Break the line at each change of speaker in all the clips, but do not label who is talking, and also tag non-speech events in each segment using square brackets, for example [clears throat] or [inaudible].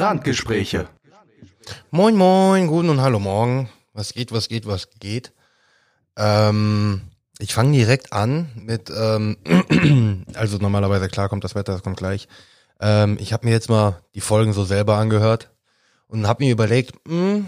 Randgespräche.
Moin, moin, guten und hallo morgen. Was geht, was geht, was geht? Ähm, ich fange direkt an mit, ähm, [clears throat] also normalerweise klar kommt das Wetter, das kommt gleich. Ähm, ich habe mir jetzt mal die Folgen so selber angehört und habe mir überlegt, mh, hm,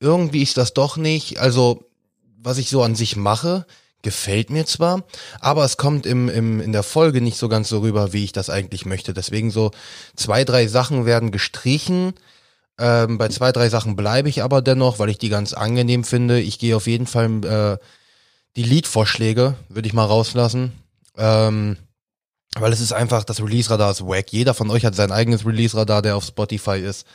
irgendwie ist das doch nicht, also was ich so an sich mache, gefällt mir zwar, aber es kommt im, im, in der Folge nicht so ganz so rüber, wie ich das eigentlich möchte. Deswegen so zwei, drei Sachen werden gestrichen. Ähm, bei zwei, drei Sachen bleibe ich aber dennoch, weil ich die ganz angenehm finde. Ich gehe auf jeden Fall äh, die Liedvorschläge, würde ich mal rauslassen. Ähm, weil es ist einfach, das Release-Radar ist wack. Jeder von euch hat sein eigenes Release-Radar, der auf Spotify ist.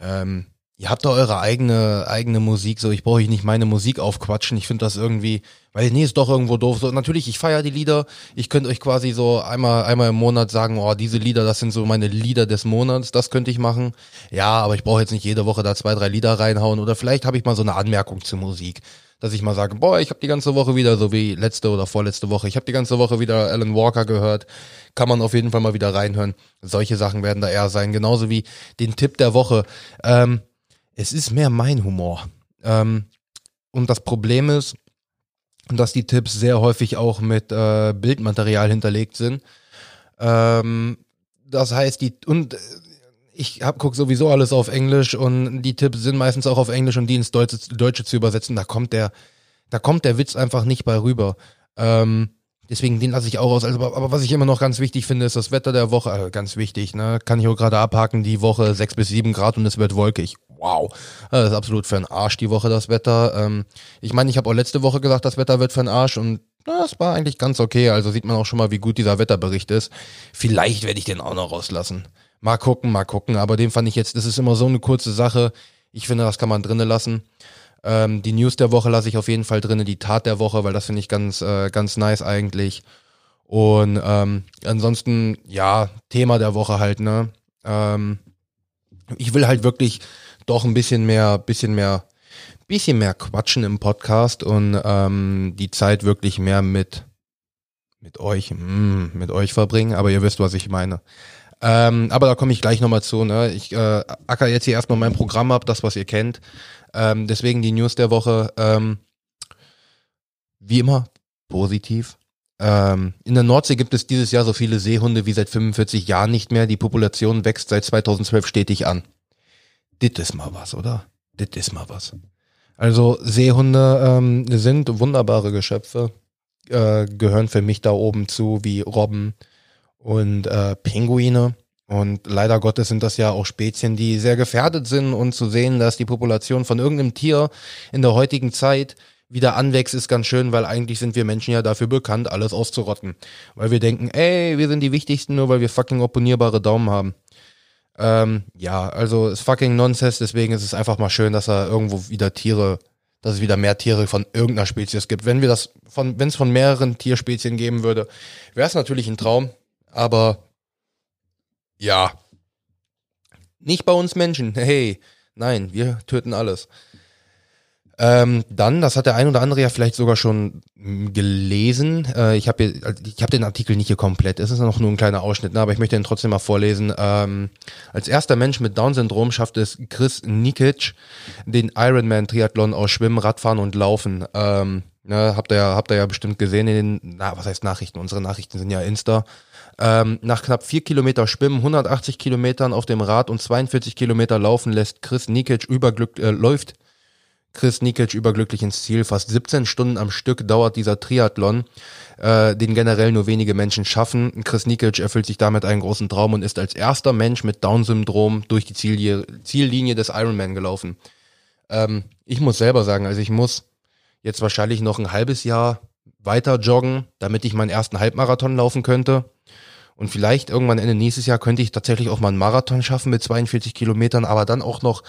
Ähm, ihr habt da eure eigene eigene Musik, so ich brauche euch nicht meine Musik aufquatschen. Ich finde das irgendwie, weil nee, ist doch irgendwo doof. So natürlich, ich feiere die Lieder. Ich könnte euch quasi so einmal einmal im Monat sagen, oh, diese Lieder, das sind so meine Lieder des Monats, das könnte ich machen. Ja, aber ich brauche jetzt nicht jede Woche da zwei, drei Lieder reinhauen oder vielleicht habe ich mal so eine Anmerkung zur Musik, dass ich mal sage, boah, ich habe die ganze Woche wieder so wie letzte oder vorletzte Woche, ich habe die ganze Woche wieder Alan Walker gehört. Kann man auf jeden Fall mal wieder reinhören. Solche Sachen werden da eher sein, genauso wie den Tipp der Woche. Ähm, es ist mehr mein Humor. Ähm, und das Problem ist, dass die Tipps sehr häufig auch mit äh, Bildmaterial hinterlegt sind. Ähm, das heißt, die und ich hab, guck sowieso alles auf Englisch und die Tipps sind meistens auch auf Englisch und die ins Deutsche, Deutsche zu übersetzen, da kommt der, da kommt der Witz einfach nicht bei rüber. Ähm, Deswegen den lasse ich auch aus. Also, aber was ich immer noch ganz wichtig finde, ist das Wetter der Woche. Also ganz wichtig, ne? Kann ich auch gerade abhaken, die Woche sechs bis sieben Grad und es wird wolkig. Wow. Das ist absolut für einen Arsch die Woche, das Wetter. Ähm, ich meine, ich habe auch letzte Woche gesagt, das Wetter wird für einen Arsch und das war eigentlich ganz okay. Also sieht man auch schon mal, wie gut dieser Wetterbericht ist. Vielleicht werde ich den auch noch rauslassen. Mal gucken, mal gucken. Aber den fand ich jetzt, das ist immer so eine kurze Sache. Ich finde, das kann man drinnen lassen. Ähm, die News der Woche lasse ich auf jeden Fall drin, die Tat der Woche, weil das finde ich ganz, äh, ganz nice eigentlich. Und ähm, ansonsten, ja, Thema der Woche halt, ne? Ähm, ich will halt wirklich doch ein bisschen mehr, bisschen mehr, bisschen mehr quatschen im Podcast und ähm, die Zeit wirklich mehr mit mit euch, mm, mit euch verbringen, aber ihr wisst, was ich meine. Ähm, aber da komme ich gleich nochmal zu. Ne? Ich äh, acker jetzt hier erstmal mein Programm ab, das, was ihr kennt. Ähm, deswegen die News der Woche. Ähm, wie immer, positiv. Ähm, in der Nordsee gibt es dieses Jahr so viele Seehunde wie seit 45 Jahren nicht mehr. Die Population wächst seit 2012 stetig an. Dit ist mal was, oder? Dit ist mal was. Also Seehunde ähm, sind wunderbare Geschöpfe, äh, gehören für mich da oben zu, wie Robben und äh, Pinguine. Und leider Gottes sind das ja auch Spezien, die sehr gefährdet sind und zu sehen, dass die Population von irgendeinem Tier in der heutigen Zeit wieder anwächst, ist ganz schön, weil eigentlich sind wir Menschen ja dafür bekannt, alles auszurotten. Weil wir denken, ey, wir sind die Wichtigsten, nur weil wir fucking opponierbare Daumen haben. Ähm, ja, also ist fucking Nonsense, deswegen ist es einfach mal schön, dass er irgendwo wieder Tiere, dass es wieder mehr Tiere von irgendeiner Spezies gibt. Wenn wir das von, wenn es von mehreren Tierspezien geben würde, wäre es natürlich ein Traum, aber ja. Nicht bei uns Menschen. Hey, nein, wir töten alles. Ähm, dann, das hat der ein oder andere ja vielleicht sogar schon gelesen. Äh, ich habe hab den Artikel nicht hier komplett. Es ist noch nur ein kleiner Ausschnitt, ne, aber ich möchte ihn trotzdem mal vorlesen. Ähm, als erster Mensch mit Down-Syndrom schafft es Chris Nikic den Ironman-Triathlon aus Schwimmen, Radfahren und Laufen. Ähm, ne, habt ihr habt ihr ja bestimmt gesehen in den, na, was heißt Nachrichten? Unsere Nachrichten sind ja Insta. Ähm, nach knapp vier Kilometer Schwimmen, 180 Kilometern auf dem Rad und 42 Kilometer Laufen lässt Chris Nikic überglück äh, läuft Chris Nikic überglücklich ins Ziel. Fast 17 Stunden am Stück dauert dieser Triathlon, äh, den generell nur wenige Menschen schaffen. Chris Nikic erfüllt sich damit einen großen Traum und ist als erster Mensch mit Down-Syndrom durch die Ziellinie, Ziellinie des Ironman gelaufen. Ähm, ich muss selber sagen, also ich muss jetzt wahrscheinlich noch ein halbes Jahr weiter joggen, damit ich meinen ersten Halbmarathon laufen könnte. Und vielleicht irgendwann Ende nächstes Jahr könnte ich tatsächlich auch mal einen Marathon schaffen mit 42 Kilometern, aber dann auch noch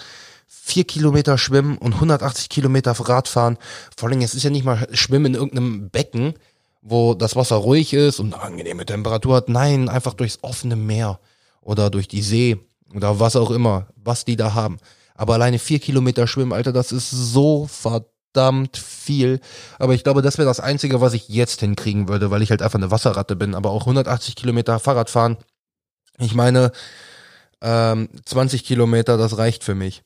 vier Kilometer schwimmen und 180 Kilometer Radfahren. Vor allem, es ist ja nicht mal Schwimmen in irgendeinem Becken, wo das Wasser ruhig ist und eine angenehme Temperatur hat. Nein, einfach durchs offene Meer oder durch die See oder was auch immer, was die da haben. Aber alleine vier Kilometer schwimmen, Alter, das ist so verdammt verdammt viel. Aber ich glaube, das wäre das Einzige, was ich jetzt hinkriegen würde, weil ich halt einfach eine Wasserratte bin. Aber auch 180 Kilometer Fahrrad fahren. Ich meine, ähm, 20 Kilometer, das reicht für mich.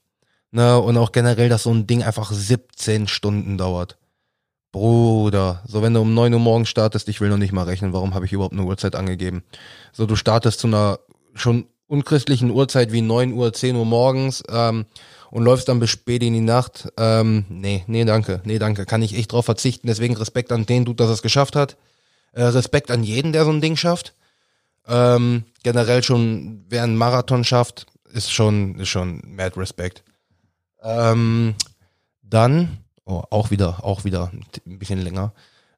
Ne, und auch generell, dass so ein Ding einfach 17 Stunden dauert. Bruder, so wenn du um 9 Uhr morgens startest, ich will noch nicht mal rechnen, warum habe ich überhaupt eine Uhrzeit angegeben? So, du startest zu einer schon unchristlichen Uhrzeit wie 9 Uhr, 10 Uhr morgens ähm, und läufst dann bis spät in die Nacht. Ähm, nee, nee, danke, nee, danke, kann ich echt drauf verzichten. Deswegen Respekt an den Dude, dass er es geschafft hat. Äh, Respekt an jeden, der so ein Ding schafft. Ähm, generell schon, wer einen Marathon schafft, ist schon, ist schon mad Respekt. Ähm, dann, oh, auch wieder, auch wieder ein bisschen länger.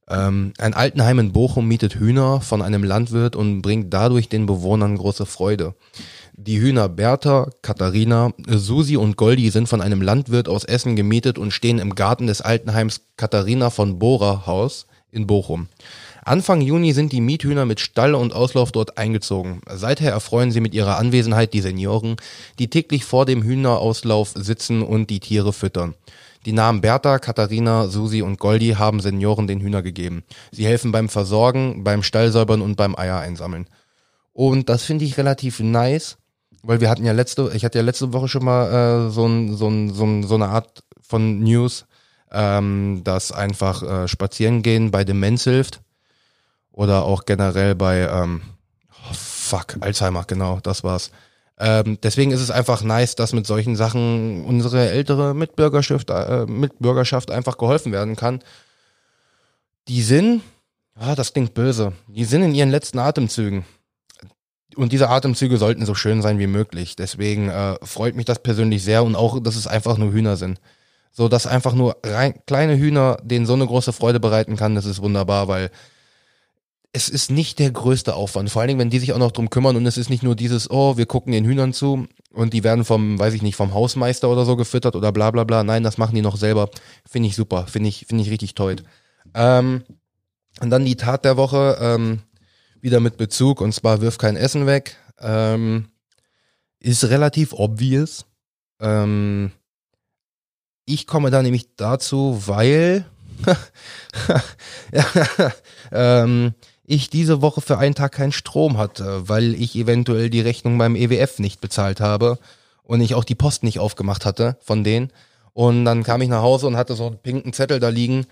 Ähm, ein Altenheim in Bochum mietet Hühner von einem Landwirt und bringt dadurch den Bewohnern große Freude. Die Hühner Bertha, Katharina, Susi und Goldi sind von einem Landwirt aus Essen gemietet und stehen im Garten des Altenheims Katharina von Bohrer Haus in Bochum. Anfang Juni sind die Miethühner mit Stall und Auslauf dort eingezogen. Seither erfreuen sie mit ihrer Anwesenheit die Senioren, die täglich vor dem Hühnerauslauf sitzen und die Tiere füttern. Die Namen Bertha, Katharina, Susi und Goldi haben Senioren den Hühner gegeben. Sie helfen beim Versorgen, beim Stallsäubern und beim Eier einsammeln. Und das finde ich relativ nice, weil wir hatten ja letzte, ich hatte ja letzte Woche schon mal äh, so, ein, so, ein, so, ein, so eine Art von News, ähm, dass einfach äh, spazieren gehen bei Demenz hilft oder auch generell bei ähm, oh, fuck Alzheimer genau das war's. Ähm, deswegen ist es einfach nice dass mit solchen Sachen unsere ältere Mitbürgerschaft äh, Mitbürgerschaft einfach geholfen werden kann. Die sind ah, das klingt böse die sind in ihren letzten Atemzügen und diese Atemzüge sollten so schön sein wie möglich deswegen äh, freut mich das persönlich sehr und auch dass es einfach nur Hühner sind so dass einfach nur rein, kleine Hühner denen so eine große Freude bereiten kann das ist wunderbar weil es ist nicht der größte Aufwand. Vor allen Dingen, wenn die sich auch noch drum kümmern und es ist nicht nur dieses, oh, wir gucken den Hühnern zu und die werden vom, weiß ich nicht, vom Hausmeister oder so gefüttert oder bla bla bla. Nein, das machen die noch selber. Finde ich super. Finde ich, finde ich richtig toll. Ähm, und dann die Tat der Woche, ähm, wieder mit Bezug und zwar wirf kein Essen weg. Ähm, ist relativ obvious. Ähm, ich komme da nämlich dazu, weil [laughs] ähm, ich diese Woche für einen Tag keinen Strom hatte, weil ich eventuell die Rechnung beim EWF nicht bezahlt habe und ich auch die Post nicht aufgemacht hatte von denen. Und dann kam ich nach Hause und hatte so einen pinken Zettel da liegen,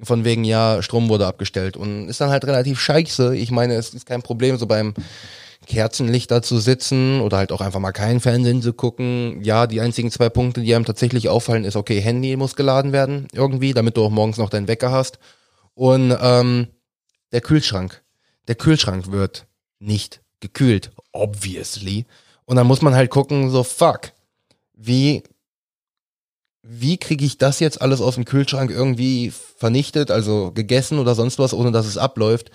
von wegen, ja, Strom wurde abgestellt. Und ist dann halt relativ scheiße. Ich meine, es ist kein Problem, so beim Kerzenlicht da zu sitzen oder halt auch einfach mal keinen Fernsehen zu gucken. Ja, die einzigen zwei Punkte, die einem tatsächlich auffallen, ist, okay, Handy muss geladen werden irgendwie, damit du auch morgens noch deinen Wecker hast. Und ähm, der Kühlschrank der Kühlschrank wird nicht gekühlt, obviously. Und dann muss man halt gucken, so fuck, wie wie kriege ich das jetzt alles aus dem Kühlschrank irgendwie vernichtet, also gegessen oder sonst was, ohne dass es abläuft.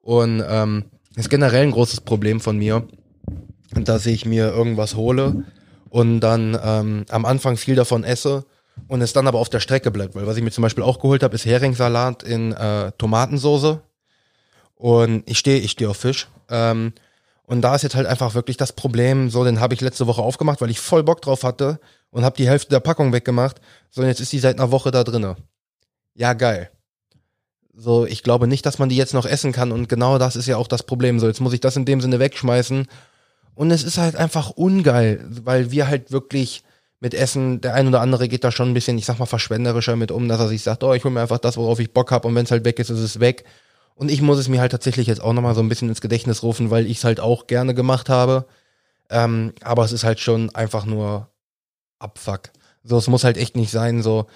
Und ähm, ist generell ein großes Problem von mir, dass ich mir irgendwas hole und dann ähm, am Anfang viel davon esse und es dann aber auf der Strecke bleibt. Weil was ich mir zum Beispiel auch geholt habe, ist Heringssalat in äh, Tomatensoße und ich stehe, ich stehe auf Fisch. Ähm, und da ist jetzt halt einfach wirklich das Problem, so, den habe ich letzte Woche aufgemacht, weil ich voll Bock drauf hatte und habe die Hälfte der Packung weggemacht. So, und jetzt ist die seit einer Woche da drinne. Ja, geil. So, ich glaube nicht, dass man die jetzt noch essen kann und genau das ist ja auch das Problem. So, jetzt muss ich das in dem Sinne wegschmeißen. Und es ist halt einfach ungeil, weil wir halt wirklich mit Essen, der ein oder andere geht da schon ein bisschen, ich sag mal, verschwenderischer mit um, dass er sich sagt, oh, ich hole mir einfach das, worauf ich Bock habe und wenn es halt weg ist, ist es weg. Und ich muss es mir halt tatsächlich jetzt auch nochmal so ein bisschen ins Gedächtnis rufen, weil ich es halt auch gerne gemacht habe. Ähm, aber es ist halt schon einfach nur Abfuck. So, es muss halt echt nicht sein, so,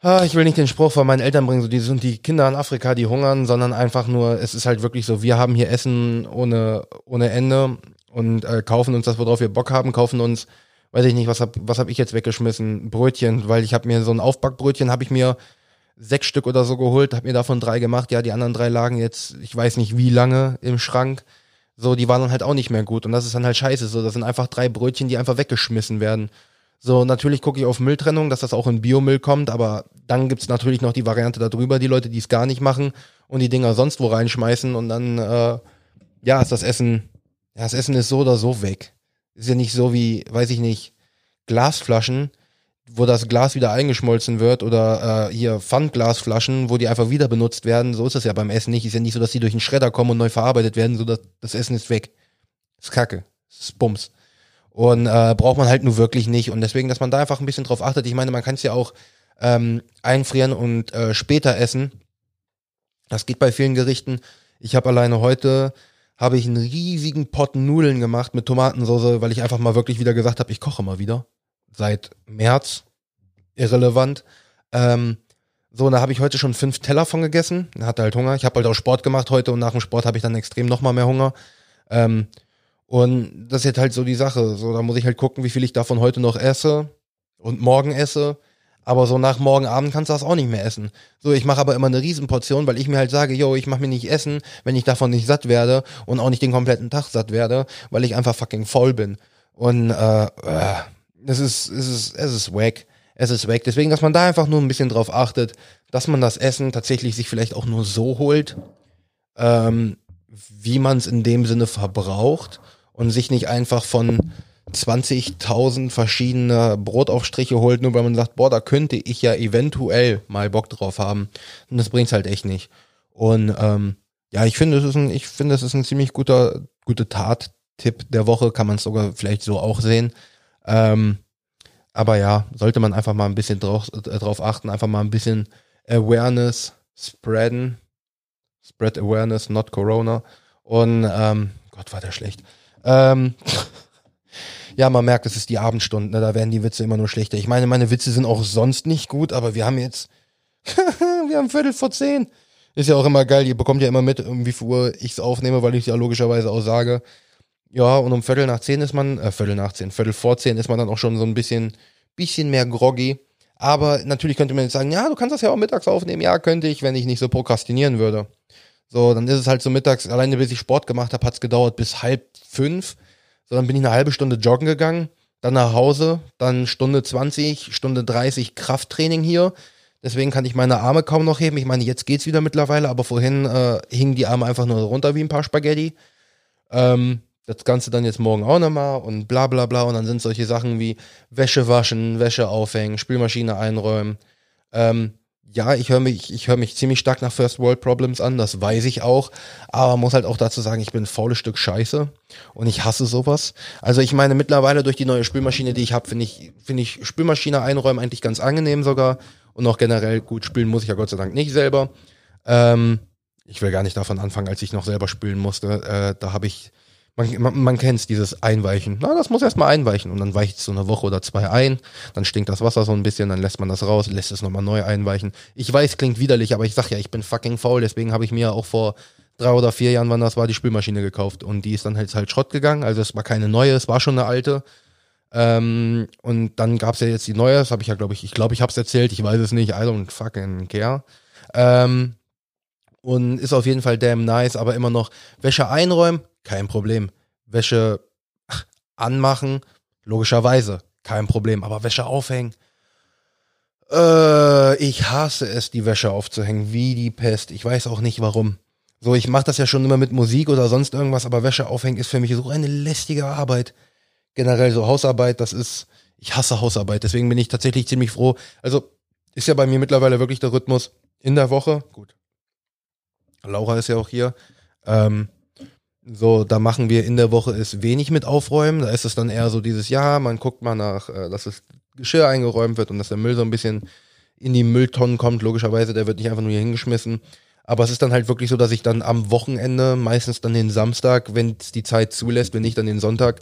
ah, ich will nicht den Spruch von meinen Eltern bringen, so, die sind die Kinder in Afrika, die hungern, sondern einfach nur, es ist halt wirklich so, wir haben hier Essen ohne, ohne Ende und äh, kaufen uns das, worauf wir Bock haben, kaufen uns, weiß ich nicht, was hab, was hab ich jetzt weggeschmissen? Brötchen, weil ich habe mir so ein Aufbackbrötchen, habe ich mir sechs Stück oder so geholt, habe mir davon drei gemacht. Ja, die anderen drei lagen jetzt, ich weiß nicht wie lange im Schrank. So, die waren dann halt auch nicht mehr gut. Und das ist dann halt scheiße. So, das sind einfach drei Brötchen, die einfach weggeschmissen werden. So, natürlich gucke ich auf Mülltrennung, dass das auch in Biomüll kommt, aber dann gibt's natürlich noch die Variante darüber, die Leute, die es gar nicht machen und die Dinger sonst wo reinschmeißen und dann, äh, ja, ist das Essen, ja, das Essen ist so oder so weg. Ist ja nicht so wie, weiß ich nicht, Glasflaschen, wo das Glas wieder eingeschmolzen wird oder äh, hier Pfandglasflaschen, wo die einfach wieder benutzt werden. So ist das ja beim Essen nicht. Ist ja nicht so, dass die durch den Schredder kommen und neu verarbeitet werden, so dass das Essen ist weg. ist Kacke. ist Bums. Und äh, braucht man halt nur wirklich nicht. Und deswegen, dass man da einfach ein bisschen drauf achtet. Ich meine, man kann es ja auch ähm, einfrieren und äh, später essen. Das geht bei vielen Gerichten. Ich habe alleine heute habe ich einen riesigen Pot Nudeln gemacht mit Tomatensauce, weil ich einfach mal wirklich wieder gesagt habe, ich koche mal wieder. Seit März. Irrelevant. Ähm, so, und da habe ich heute schon fünf Teller von gegessen. Hatte halt Hunger. Ich habe halt auch Sport gemacht heute und nach dem Sport habe ich dann extrem nochmal mehr Hunger. Ähm, und das ist jetzt halt so die Sache. So, da muss ich halt gucken, wie viel ich davon heute noch esse und morgen esse. Aber so nach morgen Abend kannst du das auch nicht mehr essen. So, ich mache aber immer eine Riesenportion, weil ich mir halt sage, yo, ich mache mir nicht essen, wenn ich davon nicht satt werde und auch nicht den kompletten Tag satt werde, weil ich einfach fucking faul bin. Und äh, äh, es ist, es ist, es ist wack. Es ist weg. Deswegen, dass man da einfach nur ein bisschen drauf achtet, dass man das Essen tatsächlich sich vielleicht auch nur so holt, ähm, wie man es in dem Sinne verbraucht und sich nicht einfach von 20.000 verschiedene Brotaufstriche holt, nur weil man sagt, boah, da könnte ich ja eventuell mal Bock drauf haben. Und das bringt's halt echt nicht. Und ähm, ja, ich finde, es ist ein, ich finde, es ist ein ziemlich guter, guter Tat-Tipp der Woche, kann man es sogar vielleicht so auch sehen. Ähm, aber ja, sollte man einfach mal ein bisschen drauf, äh, drauf achten, einfach mal ein bisschen Awareness spreaden. Spread Awareness, not Corona. Und ähm, Gott, war der schlecht. Ähm, [laughs] ja, man merkt, es ist die Abendstunden, ne? da werden die Witze immer nur schlechter. Ich meine, meine Witze sind auch sonst nicht gut, aber wir haben jetzt, [laughs] wir haben Viertel vor zehn. Ist ja auch immer geil, ihr bekommt ja immer mit, wie viel Uhr ich es aufnehme, weil ich es ja logischerweise auch sage. Ja, und um Viertel nach zehn ist man, äh, Viertel nach zehn, Viertel vor zehn ist man dann auch schon so ein bisschen, bisschen mehr groggy. Aber natürlich könnte man jetzt sagen, ja, du kannst das ja auch mittags aufnehmen. Ja, könnte ich, wenn ich nicht so prokrastinieren würde. So, dann ist es halt so mittags, alleine bis ich Sport gemacht habe, hat es gedauert bis halb fünf. So, dann bin ich eine halbe Stunde joggen gegangen, dann nach Hause, dann Stunde 20, Stunde 30 Krafttraining hier. Deswegen kann ich meine Arme kaum noch heben. Ich meine, jetzt geht's wieder mittlerweile, aber vorhin äh, hingen die Arme einfach nur runter wie ein paar Spaghetti. Ähm, das Ganze dann jetzt morgen auch nochmal und bla bla bla. Und dann sind solche Sachen wie Wäsche waschen, Wäsche aufhängen, Spülmaschine einräumen. Ähm, ja, ich höre mich, ich höre mich ziemlich stark nach First World Problems an, das weiß ich auch. Aber muss halt auch dazu sagen, ich bin ein faules Stück Scheiße und ich hasse sowas. Also ich meine, mittlerweile durch die neue Spülmaschine, die ich habe, finde ich, finde ich Spülmaschine einräumen eigentlich ganz angenehm sogar. Und auch generell gut spülen muss ich ja Gott sei Dank nicht selber. Ähm, ich will gar nicht davon anfangen, als ich noch selber spülen musste. Äh, da habe ich man, man, man kennt es, dieses Einweichen. Na, das muss erstmal einweichen und dann weicht es so eine Woche oder zwei ein, dann stinkt das Wasser so ein bisschen, dann lässt man das raus, lässt es nochmal neu einweichen. Ich weiß, klingt widerlich, aber ich sag ja, ich bin fucking faul, deswegen habe ich mir auch vor drei oder vier Jahren, wann das war, die Spülmaschine gekauft und die ist dann halt, halt Schrott gegangen, also es war keine neue, es war schon eine alte. Ähm, und dann gab's ja jetzt die neue, das habe ich ja, glaube ich, ich glaube, ich habe es erzählt, ich weiß es nicht, I don't fucking care. Ähm, und ist auf jeden Fall damn nice, aber immer noch Wäsche einräumen, kein Problem. Wäsche anmachen, logischerweise, kein Problem. Aber Wäsche aufhängen, äh, ich hasse es, die Wäsche aufzuhängen, wie die Pest. Ich weiß auch nicht warum. So, ich mache das ja schon immer mit Musik oder sonst irgendwas, aber Wäsche aufhängen ist für mich so eine lästige Arbeit. Generell so Hausarbeit, das ist, ich hasse Hausarbeit, deswegen bin ich tatsächlich ziemlich froh. Also ist ja bei mir mittlerweile wirklich der Rhythmus in der Woche. Gut. Laura ist ja auch hier. Ähm, so, da machen wir in der Woche ist wenig mit aufräumen. Da ist es dann eher so dieses Jahr, man guckt mal nach, äh, dass das Geschirr eingeräumt wird und dass der Müll so ein bisschen in die Mülltonnen kommt. Logischerweise, der wird nicht einfach nur hier hingeschmissen. Aber es ist dann halt wirklich so, dass ich dann am Wochenende, meistens dann den Samstag, wenn es die Zeit zulässt, wenn nicht dann den Sonntag,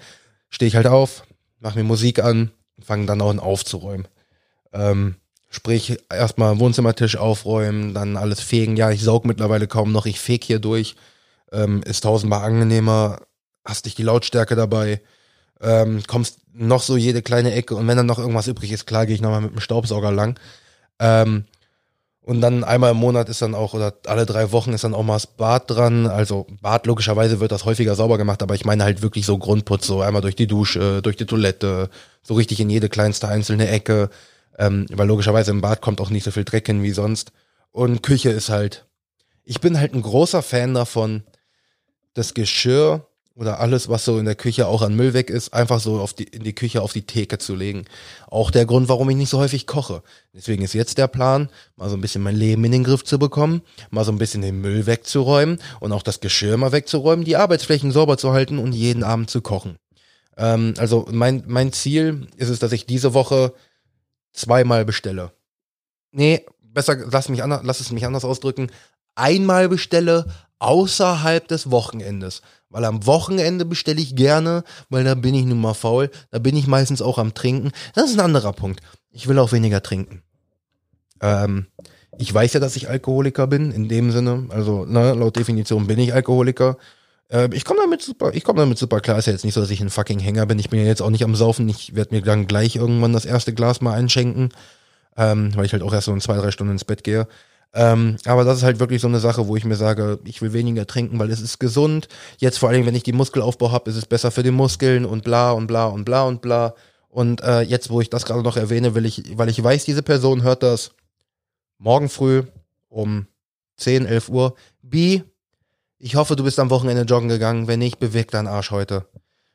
stehe ich halt auf, mache mir Musik an fange dann auch an aufzuräumen. Ähm, sprich, erstmal Wohnzimmertisch aufräumen, dann alles fegen. Ja, ich saug mittlerweile kaum noch, ich feg hier durch ähm, ist tausendmal angenehmer, hast dich die Lautstärke dabei, ähm, kommst noch so jede kleine Ecke und wenn dann noch irgendwas übrig ist, klar gehe ich nochmal mit dem Staubsauger lang. Ähm, und dann einmal im Monat ist dann auch, oder alle drei Wochen ist dann auch mal das Bad dran. Also Bad logischerweise wird das häufiger sauber gemacht, aber ich meine halt wirklich so Grundputz, so einmal durch die Dusche, durch die Toilette, so richtig in jede kleinste einzelne Ecke. Ähm, weil logischerweise im Bad kommt auch nicht so viel Dreck hin wie sonst. Und Küche ist halt, ich bin halt ein großer Fan davon, das Geschirr oder alles, was so in der Küche auch an Müll weg ist, einfach so auf die, in die Küche auf die Theke zu legen. Auch der Grund, warum ich nicht so häufig koche. Deswegen ist jetzt der Plan, mal so ein bisschen mein Leben in den Griff zu bekommen, mal so ein bisschen den Müll wegzuräumen und auch das Geschirr mal wegzuräumen, die Arbeitsflächen sauber zu halten und jeden Abend zu kochen. Ähm, also mein, mein Ziel ist es, dass ich diese Woche zweimal bestelle. Nee, besser, lass, mich anders, lass es mich anders ausdrücken. Einmal bestelle außerhalb des Wochenendes. Weil am Wochenende bestelle ich gerne, weil da bin ich nun mal faul. Da bin ich meistens auch am Trinken. Das ist ein anderer Punkt. Ich will auch weniger trinken. Ähm, ich weiß ja, dass ich Alkoholiker bin, in dem Sinne. Also, ne, laut Definition bin ich Alkoholiker. Äh, ich komme damit super, damit super klar. Ist ja jetzt nicht so, dass ich ein fucking Hänger bin. Ich bin ja jetzt auch nicht am Saufen. Ich werde mir dann gleich irgendwann das erste Glas mal einschenken. Ähm, weil ich halt auch erst so in zwei, drei Stunden ins Bett gehe. Ähm, aber das ist halt wirklich so eine Sache, wo ich mir sage, ich will weniger trinken, weil es ist gesund. Jetzt vor allem, wenn ich die Muskelaufbau habe, ist es besser für die Muskeln und bla und bla und bla und bla. Und äh, jetzt, wo ich das gerade noch erwähne, will ich, weil ich weiß, diese Person hört das morgen früh um 10, 11 Uhr. B, ich hoffe, du bist am Wochenende joggen gegangen. Wenn nicht, beweg deinen Arsch heute.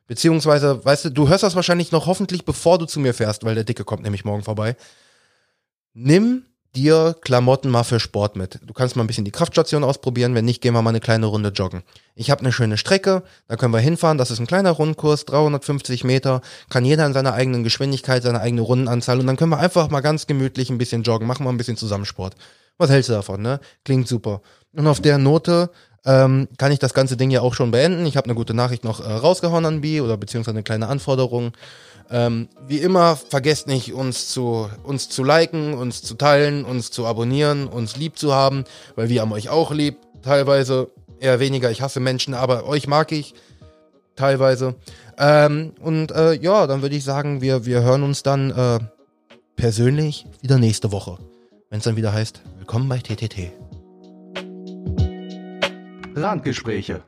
Beziehungsweise, weißt du, du hörst das wahrscheinlich noch hoffentlich, bevor du zu mir fährst, weil der Dicke kommt nämlich morgen vorbei. Nimm dir Klamotten mal für Sport mit. Du kannst mal ein bisschen die Kraftstation ausprobieren. Wenn nicht, gehen wir mal eine kleine Runde joggen. Ich habe eine schöne Strecke, da können wir hinfahren. Das ist ein kleiner Rundkurs, 350 Meter. Kann jeder in seiner eigenen Geschwindigkeit, seine eigene Rundenanzahl. Und dann können wir einfach mal ganz gemütlich ein bisschen joggen, machen wir ein bisschen Zusammensport. Was hältst du davon, ne? Klingt super. Und auf der Note ähm, kann ich das ganze Ding ja auch schon beenden. Ich habe eine gute Nachricht noch äh, rausgehauen an B oder beziehungsweise eine kleine Anforderung. Ähm, wie immer, vergesst nicht, uns zu, uns zu liken, uns zu teilen, uns zu abonnieren, uns lieb zu haben, weil wir haben euch auch lieb. Teilweise eher weniger. Ich hasse Menschen, aber euch mag ich. Teilweise. Ähm, und äh, ja, dann würde ich sagen, wir, wir hören uns dann äh, persönlich wieder nächste Woche. Wenn es dann wieder heißt, willkommen bei TTT.
Randgespräche